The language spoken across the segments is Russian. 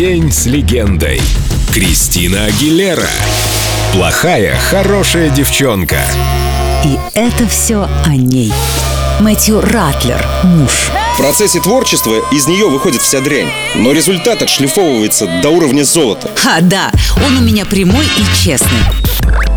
День с легендой. Кристина Агилера. Плохая, хорошая девчонка. И это все о ней. Мэтью Ратлер, муж. Процессе творчества из нее выходит вся дрянь, но результат отшлифовывается до уровня золота. А, да, он у меня прямой и честный.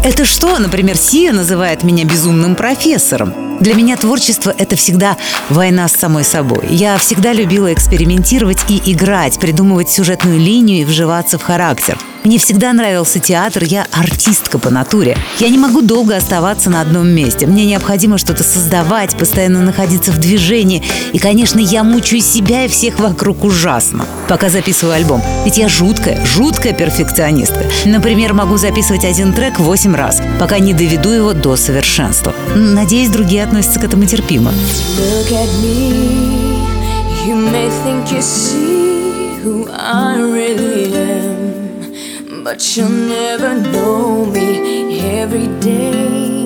Это что, например, Сия называет меня безумным профессором? Для меня творчество – это всегда война с самой собой. Я всегда любила экспериментировать и играть, придумывать сюжетную линию и вживаться в характер – мне всегда нравился театр, я артистка по натуре. Я не могу долго оставаться на одном месте. Мне необходимо что-то создавать, постоянно находиться в движении. И, конечно, я мучаю себя и всех вокруг ужасно, пока записываю альбом. Ведь я жуткая, жуткая перфекционистка. Например, могу записывать один трек восемь раз, пока не доведу его до совершенства. Надеюсь, другие относятся к этому терпимо. You may think you see who I really am. But you'll never know me every day.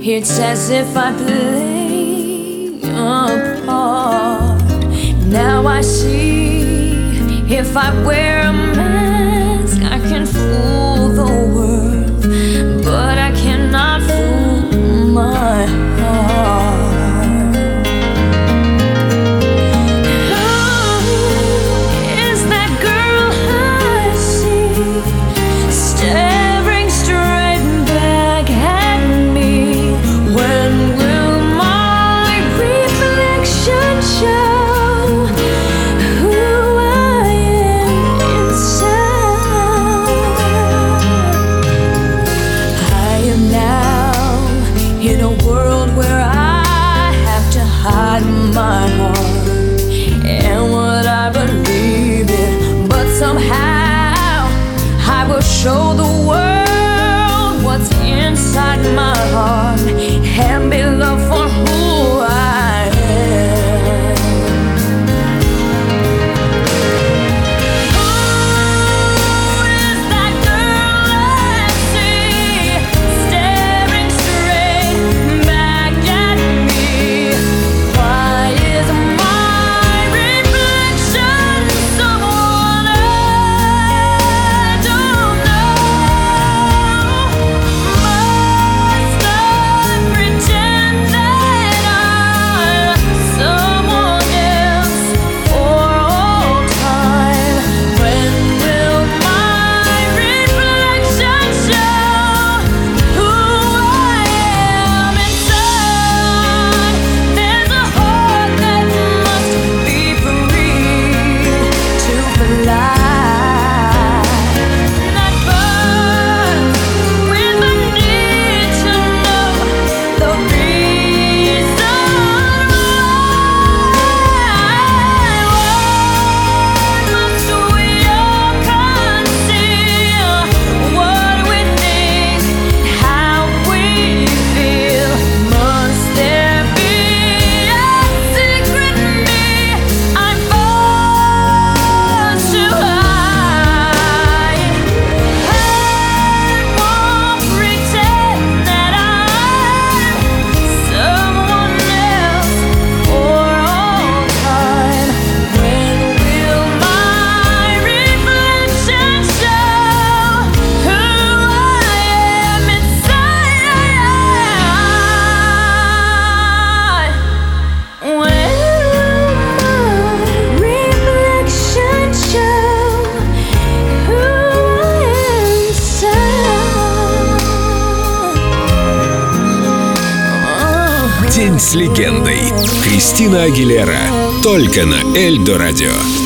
It's as if I play a part. Now I see if I wear world where I have to hide my heart and what I believe in. But somehow I will show the world what's inside my heart and be loved for. День с легендой. Кристина Агилера. Только на Эльдо радио.